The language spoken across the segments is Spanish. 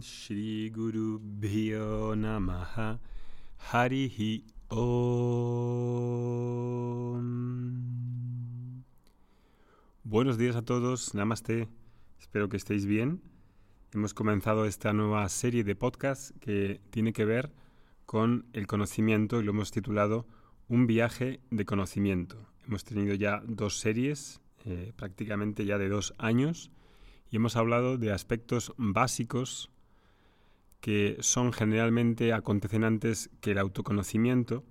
Shri Guru Bhyo Namaha Harihi Om. Buenos días a todos, Namaste. Espero que estéis bien. Hemos comenzado esta nueva serie de podcasts que tiene que ver con el conocimiento y lo hemos titulado Un viaje de conocimiento. Hemos tenido ya dos series, eh, prácticamente ya de dos años, y hemos hablado de aspectos básicos que son generalmente antes que el autoconocimiento,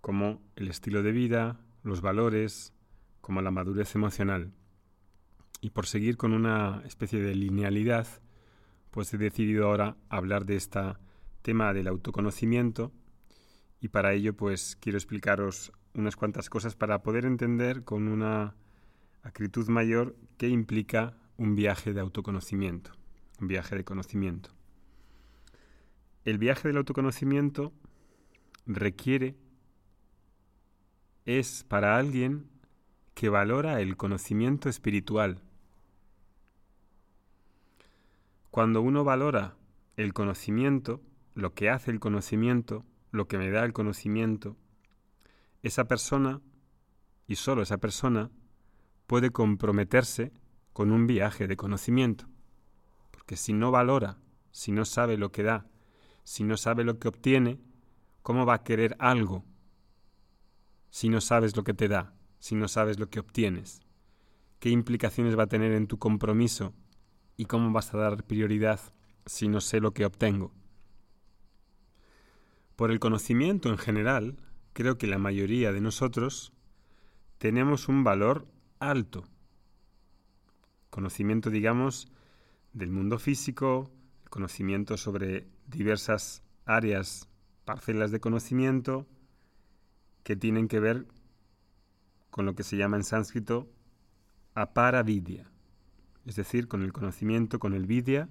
como el estilo de vida, los valores, como la madurez emocional. Y por seguir con una especie de linealidad, pues he decidido ahora hablar de este tema del autoconocimiento y para ello pues quiero explicaros unas cuantas cosas para poder entender con una acritud mayor qué implica un viaje de autoconocimiento, un viaje de conocimiento. El viaje del autoconocimiento requiere, es para alguien que valora el conocimiento espiritual. Cuando uno valora el conocimiento, lo que hace el conocimiento, lo que me da el conocimiento, esa persona, y solo esa persona, puede comprometerse con un viaje de conocimiento. Porque si no valora, si no sabe lo que da, si no sabe lo que obtiene, ¿cómo va a querer algo si no sabes lo que te da, si no sabes lo que obtienes? ¿Qué implicaciones va a tener en tu compromiso y cómo vas a dar prioridad si no sé lo que obtengo? Por el conocimiento en general, creo que la mayoría de nosotros tenemos un valor alto conocimiento, digamos, del mundo físico, conocimiento sobre diversas áreas, parcelas de conocimiento que tienen que ver con lo que se llama en sánscrito aparavidya, es decir, con el conocimiento, con el vidya,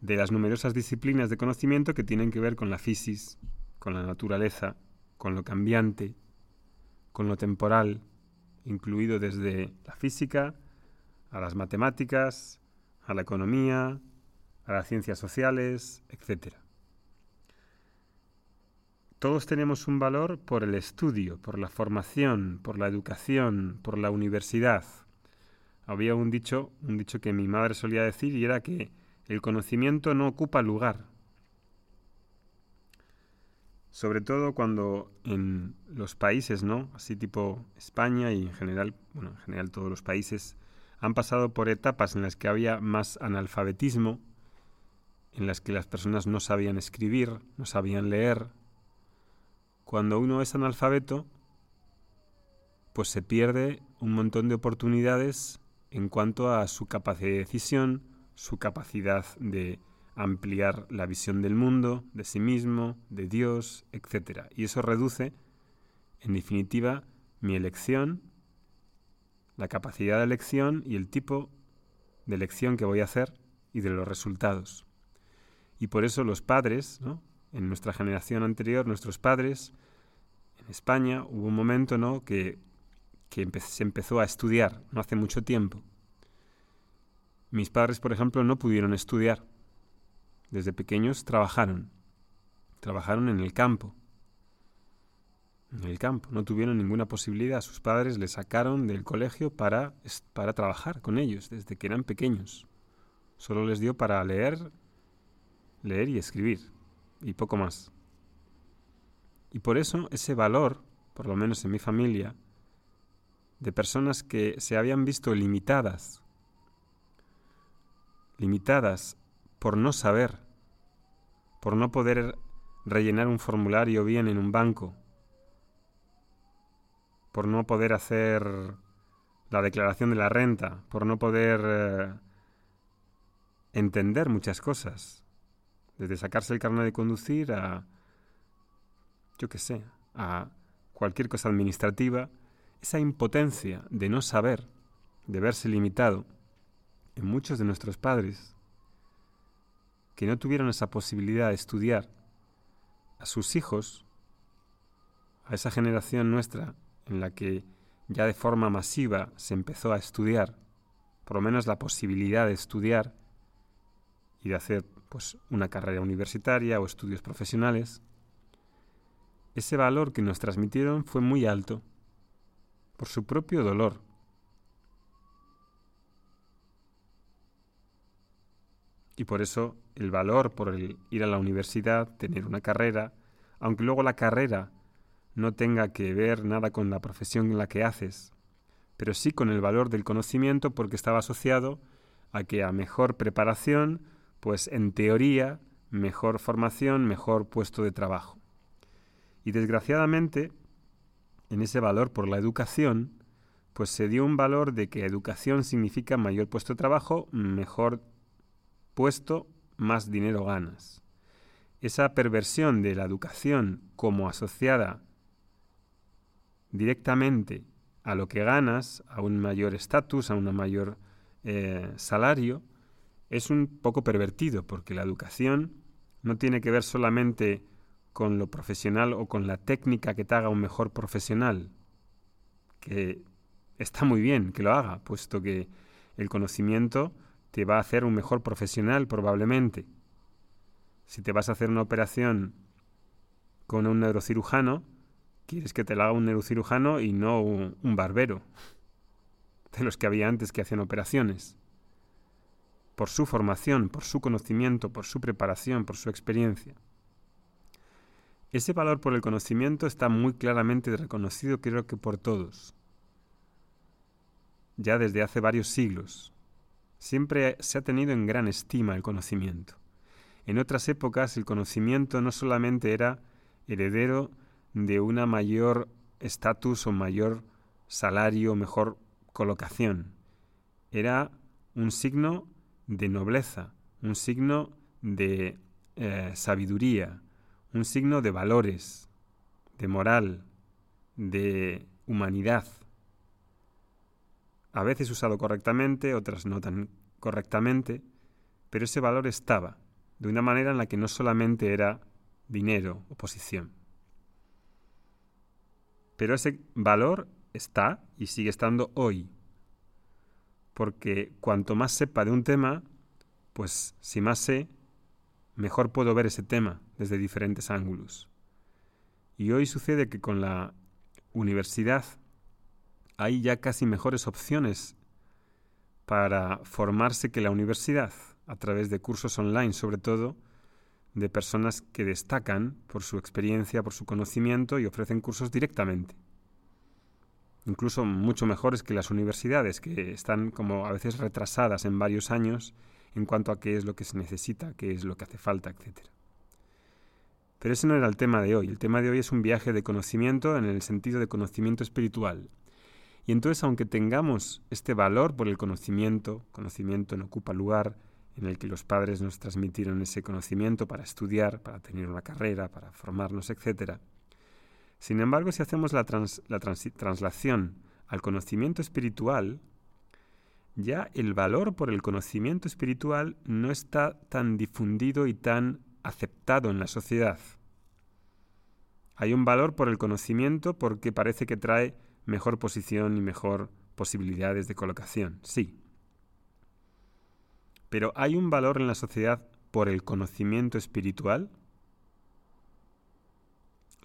de las numerosas disciplinas de conocimiento que tienen que ver con la fisis, con la naturaleza, con lo cambiante, con lo temporal, incluido desde la física, a las matemáticas, a la economía, a las ciencias sociales, etc. Todos tenemos un valor por el estudio, por la formación, por la educación, por la universidad. Había un dicho, un dicho que mi madre solía decir y era que el conocimiento no ocupa lugar. Sobre todo cuando en los países, ¿no? Así tipo España y en general, bueno, en general todos los países han pasado por etapas en las que había más analfabetismo, en las que las personas no sabían escribir, no sabían leer. Cuando uno es analfabeto, pues se pierde un montón de oportunidades en cuanto a su capacidad de decisión, su capacidad de ampliar la visión del mundo, de sí mismo, de Dios, etc. Y eso reduce, en definitiva, mi elección la capacidad de elección y el tipo de elección que voy a hacer y de los resultados. Y por eso los padres, en nuestra generación anterior, nuestros padres, en España hubo un momento ¿no? que, que se empezó a estudiar, no hace mucho tiempo. Mis padres, por ejemplo, no pudieron estudiar. Desde pequeños trabajaron. Trabajaron en el campo en el campo. No tuvieron ninguna posibilidad. Sus padres les sacaron del colegio para, para trabajar con ellos desde que eran pequeños. Solo les dio para leer, leer y escribir, y poco más. Y por eso ese valor, por lo menos en mi familia, de personas que se habían visto limitadas, limitadas por no saber, por no poder rellenar un formulario bien en un banco, por no poder hacer la declaración de la renta, por no poder eh, entender muchas cosas, desde sacarse el carnet de conducir a, yo qué sé, a cualquier cosa administrativa, esa impotencia de no saber, de verse limitado, en muchos de nuestros padres, que no tuvieron esa posibilidad de estudiar, a sus hijos, a esa generación nuestra, en la que ya de forma masiva se empezó a estudiar, por lo menos la posibilidad de estudiar y de hacer pues una carrera universitaria o estudios profesionales. Ese valor que nos transmitieron fue muy alto por su propio dolor. Y por eso el valor por el ir a la universidad, tener una carrera, aunque luego la carrera no tenga que ver nada con la profesión en la que haces, pero sí con el valor del conocimiento porque estaba asociado a que a mejor preparación, pues en teoría, mejor formación, mejor puesto de trabajo. Y desgraciadamente, en ese valor por la educación, pues se dio un valor de que educación significa mayor puesto de trabajo, mejor puesto, más dinero ganas. Esa perversión de la educación como asociada directamente a lo que ganas, a un mayor estatus, a un mayor eh, salario, es un poco pervertido, porque la educación no tiene que ver solamente con lo profesional o con la técnica que te haga un mejor profesional, que está muy bien que lo haga, puesto que el conocimiento te va a hacer un mejor profesional probablemente. Si te vas a hacer una operación con un neurocirujano, quieres que te la haga un neurocirujano y no un, barbero, de los que había antes que hacían operaciones. Por su formación, por su conocimiento, por su preparación, por su experiencia. Ese valor por el conocimiento está muy claramente reconocido creo que por todos, ya desde hace varios siglos. Siempre se ha tenido en gran estima el conocimiento. En otras épocas el conocimiento no solamente era heredero de una mayor estatus o mayor salario, mejor colocación, era un signo de nobleza, un signo de eh, sabiduría, un signo de valores, de moral, de humanidad. A veces usado correctamente, otras no tan correctamente, pero ese valor estaba, de una manera en la que no solamente era dinero o posición. Pero ese valor está y sigue estando hoy. Porque cuanto más sepa de un tema, pues si más sé, mejor puedo ver ese tema desde diferentes ángulos. Y hoy sucede que con la universidad hay ya casi mejores opciones para formarse que la universidad, a través de cursos online sobre todo, de personas que destacan por su experiencia, por su conocimiento y ofrecen cursos directamente. Incluso mucho mejores que las universidades, que están como a veces retrasadas en varios años en cuanto a qué es lo que se necesita, qué es lo que hace falta, etc. Pero ese no era el tema de hoy. El tema de hoy es un viaje de conocimiento en el sentido de conocimiento espiritual. Y entonces, aunque tengamos este valor por el conocimiento, conocimiento no ocupa lugar en el que los padres nos transmitieron ese conocimiento para estudiar, para tener una carrera, para formarnos, etc. Sin embargo, si hacemos la, translación al conocimiento espiritual, ya el valor por el conocimiento espiritual no está tan difundido y tan aceptado en la sociedad. Hay un valor por el conocimiento porque parece que trae mejor posición y mejor posibilidades de colocación, sí. Pero ¿hay un valor en la sociedad por el conocimiento espiritual?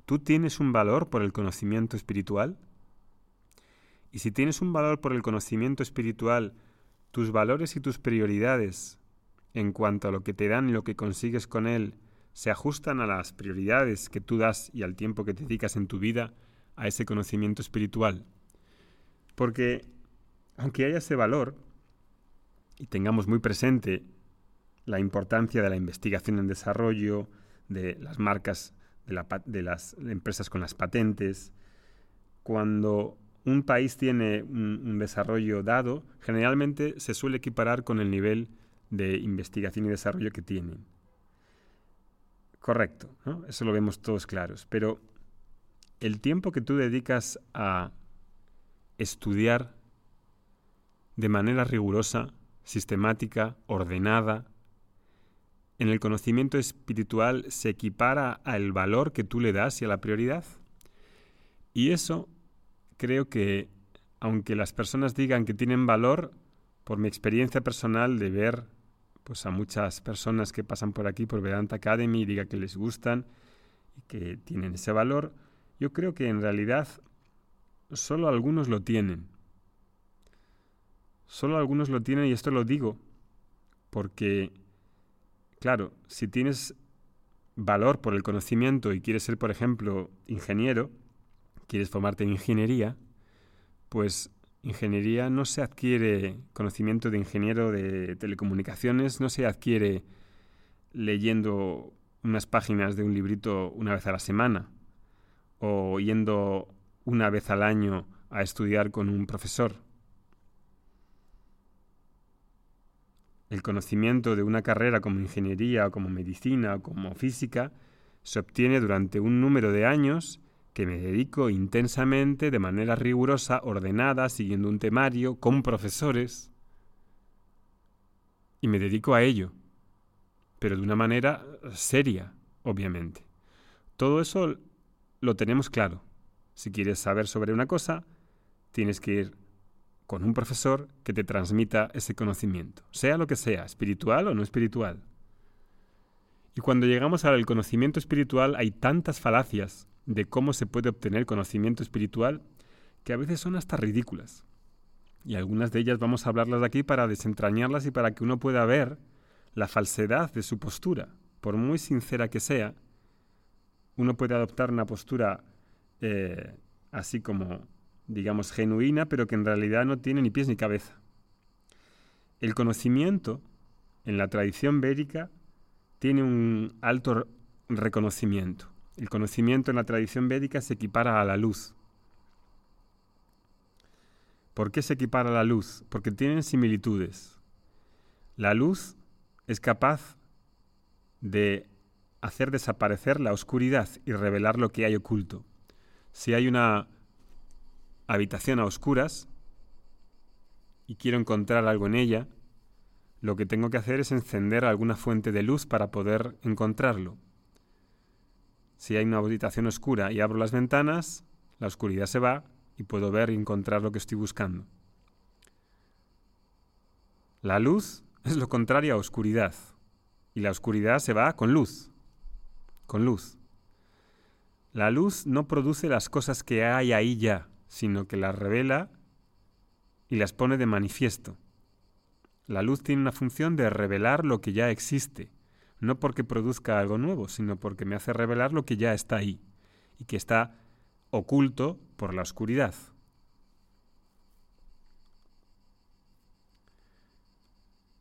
¿Tú tienes un valor por el conocimiento espiritual? Y si tienes un valor por el conocimiento espiritual, tus valores y tus prioridades en cuanto a lo que te dan y lo que consigues con él se ajustan a las prioridades que tú das y al tiempo que te dedicas en tu vida a ese conocimiento espiritual. Porque aunque haya ese valor y tengamos muy presente la importancia de la investigación en desarrollo, de las marcas, de, las empresas con las patentes, cuando un país tiene un, desarrollo dado, generalmente se suele equiparar con el nivel de investigación y desarrollo que tienen. Correcto, eso lo vemos todos claros. Pero el tiempo que tú dedicas a estudiar de manera rigurosa, sistemática, ordenada, en el conocimiento espiritual se equipara al valor que tú le das y a la prioridad. Y eso creo que, aunque las personas digan que tienen valor, por mi experiencia personal de ver pues a muchas personas que pasan por aquí por Vedanta Academy y diga que les gustan y que tienen ese valor, yo creo que en realidad solo algunos lo tienen. Solo algunos lo tienen y esto lo digo porque, claro, si tienes valor por el conocimiento y quieres ser, por ejemplo, ingeniero, quieres formarte en ingeniería, pues ingeniería no se adquiere, conocimiento de ingeniero de telecomunicaciones no se adquiere leyendo unas páginas de un librito una vez a la semana o yendo una vez al año a estudiar con un profesor. El conocimiento de una carrera como ingeniería o como medicina o como física se obtiene durante un número de años que me dedico intensamente, de manera rigurosa, ordenada, siguiendo un temario, con profesores, y me dedico a ello, pero de una manera seria, obviamente. Todo eso lo tenemos claro. Si quieres saber sobre una cosa, tienes que ir con un profesor que te transmita ese conocimiento, sea lo que sea, espiritual o no espiritual. Y cuando llegamos al conocimiento espiritual hay tantas falacias de cómo se puede obtener conocimiento espiritual que a veces son hasta ridículas. Y algunas de ellas vamos a hablarlas aquí para desentrañarlas y para que uno pueda ver la falsedad de su postura. Por muy sincera que sea, uno puede adoptar una postura eh, así como digamos, genuina, pero que en realidad no tiene ni pies ni cabeza. El conocimiento en la tradición védica tiene un alto reconocimiento. El conocimiento en la tradición védica se equipara a la luz. ¿Por qué se equipara a la luz? Porque tienen similitudes. La luz es capaz de hacer desaparecer la oscuridad y revelar lo que hay oculto. Si hay una habitación a oscuras y quiero encontrar algo en ella, lo que tengo que hacer es encender alguna fuente de luz para poder encontrarlo. Si hay una habitación oscura y abro las ventanas, la oscuridad se va y puedo ver y encontrar lo que estoy buscando. La luz es lo contrario a oscuridad y la oscuridad se va con luz, con luz. La luz no produce las cosas que hay ahí ya, sino que las revela y las pone de manifiesto. La luz tiene una función de revelar lo que ya existe, no porque produzca algo nuevo, sino porque me hace revelar lo que ya está ahí y que está oculto por la oscuridad.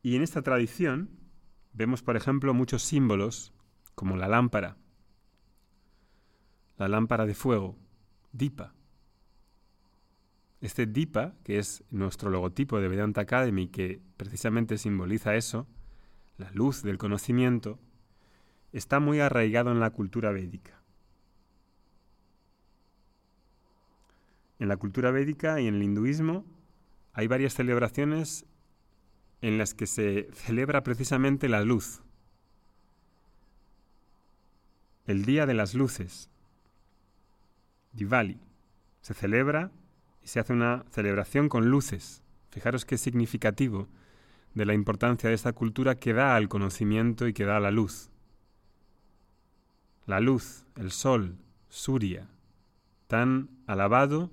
Y en esta tradición vemos, por ejemplo, muchos símbolos, como la lámpara, la lámpara de fuego, Dipa, este DIPA, que es nuestro logotipo de Vedanta Academy, que precisamente simboliza eso, la luz del conocimiento, está muy arraigado en la cultura védica. En la cultura védica y en el hinduismo hay varias celebraciones en las que se celebra precisamente la luz. El Día de las Luces, Diwali, se celebra y se hace una celebración con luces. Fijaros qué significativo de la importancia de esta cultura que da al conocimiento y que da a la luz. La luz, el sol, Surya, tan alabado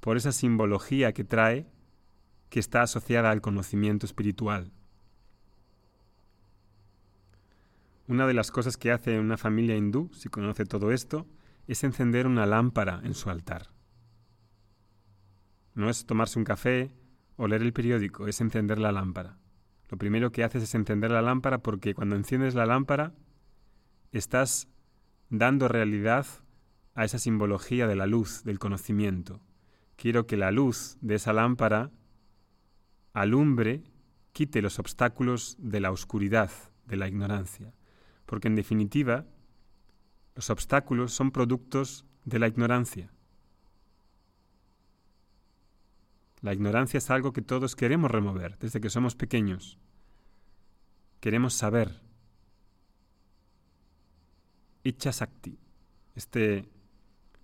por esa simbología que trae, que está asociada al conocimiento espiritual. Una de las cosas que hace una familia hindú, si conoce todo esto, es encender una lámpara en su altar. No es tomarse un café o leer el periódico, es encender la lámpara. Lo primero que haces es encender la lámpara porque cuando enciendes la lámpara estás dando realidad a esa simbología de la luz, del conocimiento. Quiero que la luz de esa lámpara alumbre, quite los obstáculos de la oscuridad, de la ignorancia. Porque en definitiva, los obstáculos son productos de la ignorancia. La ignorancia es algo que todos queremos remover desde que somos pequeños. Queremos saber. Icha Sakti, este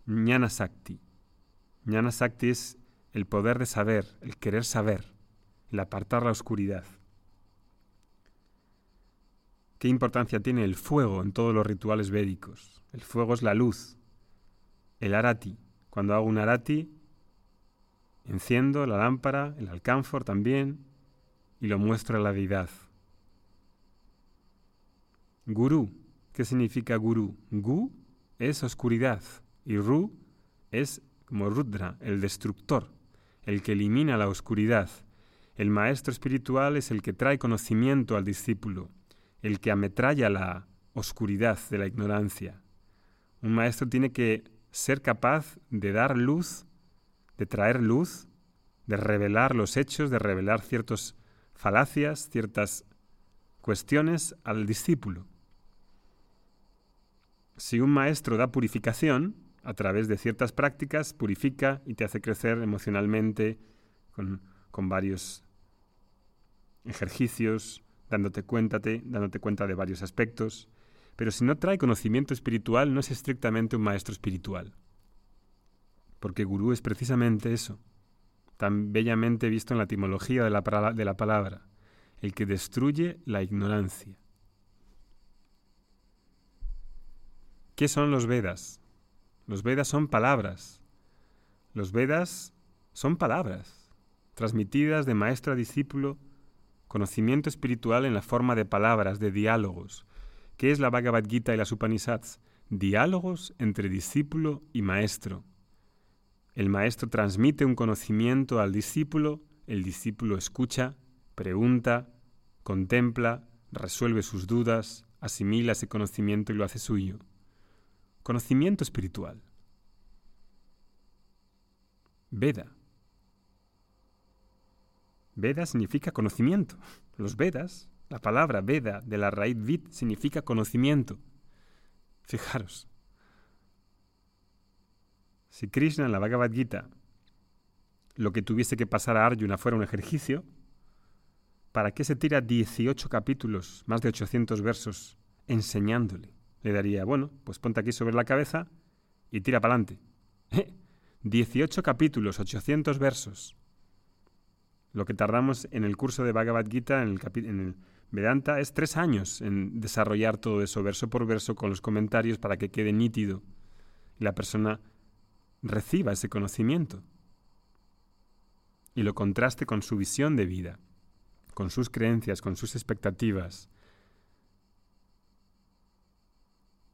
Jnana Sakti. Jnana Sakti es el poder de saber, el querer saber, el apartar la oscuridad. ¿Qué importancia tiene el fuego en todos los rituales védicos? El fuego es la luz. El arati. Cuando hago un arati, enciendo la lámpara, el alcánfor también, y lo muestro a la deidad. Guru. ¿Qué significa guru? Gu es oscuridad y Ru es como Rudra, el destructor, el que elimina la oscuridad. El maestro espiritual es el que trae conocimiento al discípulo el que ametralla la oscuridad de la ignorancia. Un maestro tiene que ser capaz de dar luz, de traer luz, de revelar los hechos, de revelar ciertas falacias, ciertas cuestiones al discípulo. Si un maestro da purificación, a través de ciertas prácticas, purifica y te hace crecer emocionalmente con, con varios ejercicios, dándote, cuéntate, dándote cuenta de varios aspectos, pero si no trae conocimiento espiritual no es estrictamente un maestro espiritual. Porque gurú es precisamente eso, tan bellamente visto en la etimología de la, palabra, el que destruye la ignorancia. ¿Qué son los Vedas? Los Vedas son palabras. Los Vedas son palabras, transmitidas de maestro a discípulo conocimiento espiritual en la forma de palabras, de diálogos. ¿Qué es la Bhagavad Gita y las Upanishads? Diálogos entre discípulo y maestro. El maestro transmite un conocimiento al discípulo, el discípulo escucha, pregunta, contempla, resuelve sus dudas, asimila ese conocimiento y lo hace suyo. Conocimiento espiritual. Veda. Veda significa conocimiento. Los Vedas, la palabra Veda de la raíz Vid significa conocimiento. Fijaros. Si Krishna en la Bhagavad Gita lo que tuviese que pasar a Arjuna fuera un ejercicio, ¿para qué se tira 18 capítulos, más de 800 versos, enseñándole? Le daría, bueno, pues ponte aquí sobre la cabeza y tira para adelante. 18 capítulos, 800 versos. Lo que tardamos en el curso de Bhagavad Gita, en el, en el Vedanta, es tres años en desarrollar todo eso verso por verso con los comentarios para que quede nítido y la persona reciba ese conocimiento y lo contraste con su visión de vida, con sus creencias, con sus expectativas.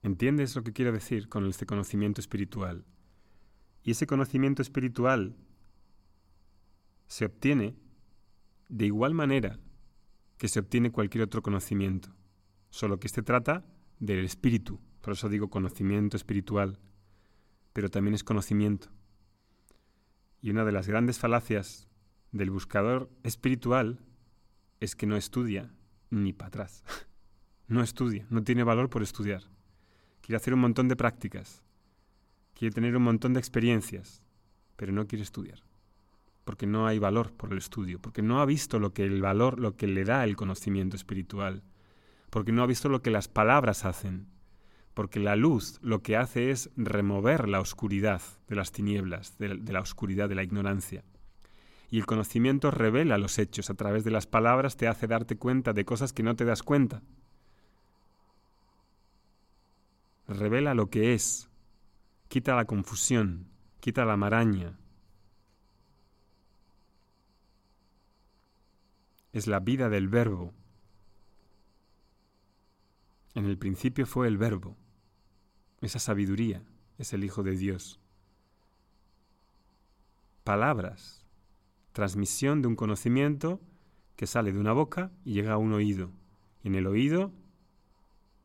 ¿Entiendes lo que quiero decir con este conocimiento espiritual? Y ese conocimiento espiritual se obtiene de igual manera que se obtiene cualquier otro conocimiento, solo que este trata del espíritu, por eso digo conocimiento espiritual, pero también es conocimiento. Y una de las grandes falacias del buscador espiritual es que no estudia ni para atrás. No estudia, no tiene valor por estudiar. Quiere hacer un montón de prácticas, quiere tener un montón de experiencias, pero no quiere estudiar porque no hay valor por el estudio, porque no ha visto lo que el valor, lo que le da el conocimiento espiritual, porque no ha visto lo que las palabras hacen, porque la luz lo que hace es remover la oscuridad de las tinieblas, de, la oscuridad de la ignorancia. Y el conocimiento revela los hechos, a través de las palabras te hace darte cuenta de cosas que no te das cuenta. Revela lo que es, quita la confusión, quita la maraña, es la vida del verbo. En el principio fue el verbo. Esa sabiduría es el Hijo de Dios. Palabras, transmisión de un conocimiento que sale de una boca y llega a un oído. Y en el oído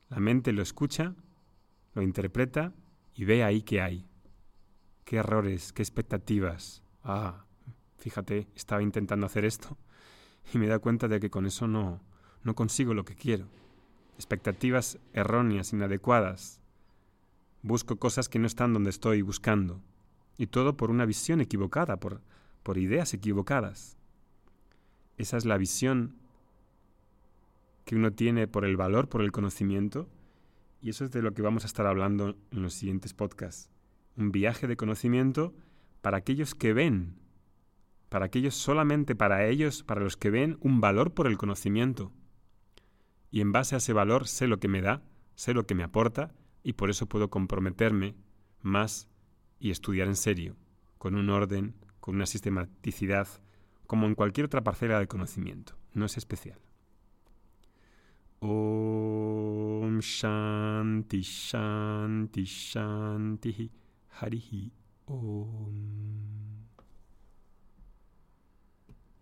la mente lo escucha, lo interpreta y ve ahí qué hay. Qué errores, qué expectativas. Ah, fíjate, estaba intentando hacer esto y me da cuenta de que con eso no, no consigo lo que quiero. Expectativas erróneas, inadecuadas. Busco cosas que no están donde estoy buscando. Y todo por una visión equivocada, por, por ideas equivocadas. Esa es la visión que uno tiene por el valor, por el conocimiento. Y eso es de lo que vamos a estar hablando en los siguientes podcasts. Un viaje de conocimiento para aquellos que ven para aquellos solamente para ellos, para los que ven un valor por el conocimiento. y en base a ese valor sé lo que me da, sé lo que me aporta y por eso puedo comprometerme más y estudiar en serio, con un orden, con una sistematicidad, como en cualquier otra parcela de conocimiento. No es especial. Om Shanti Shanti Shanti Harihi Om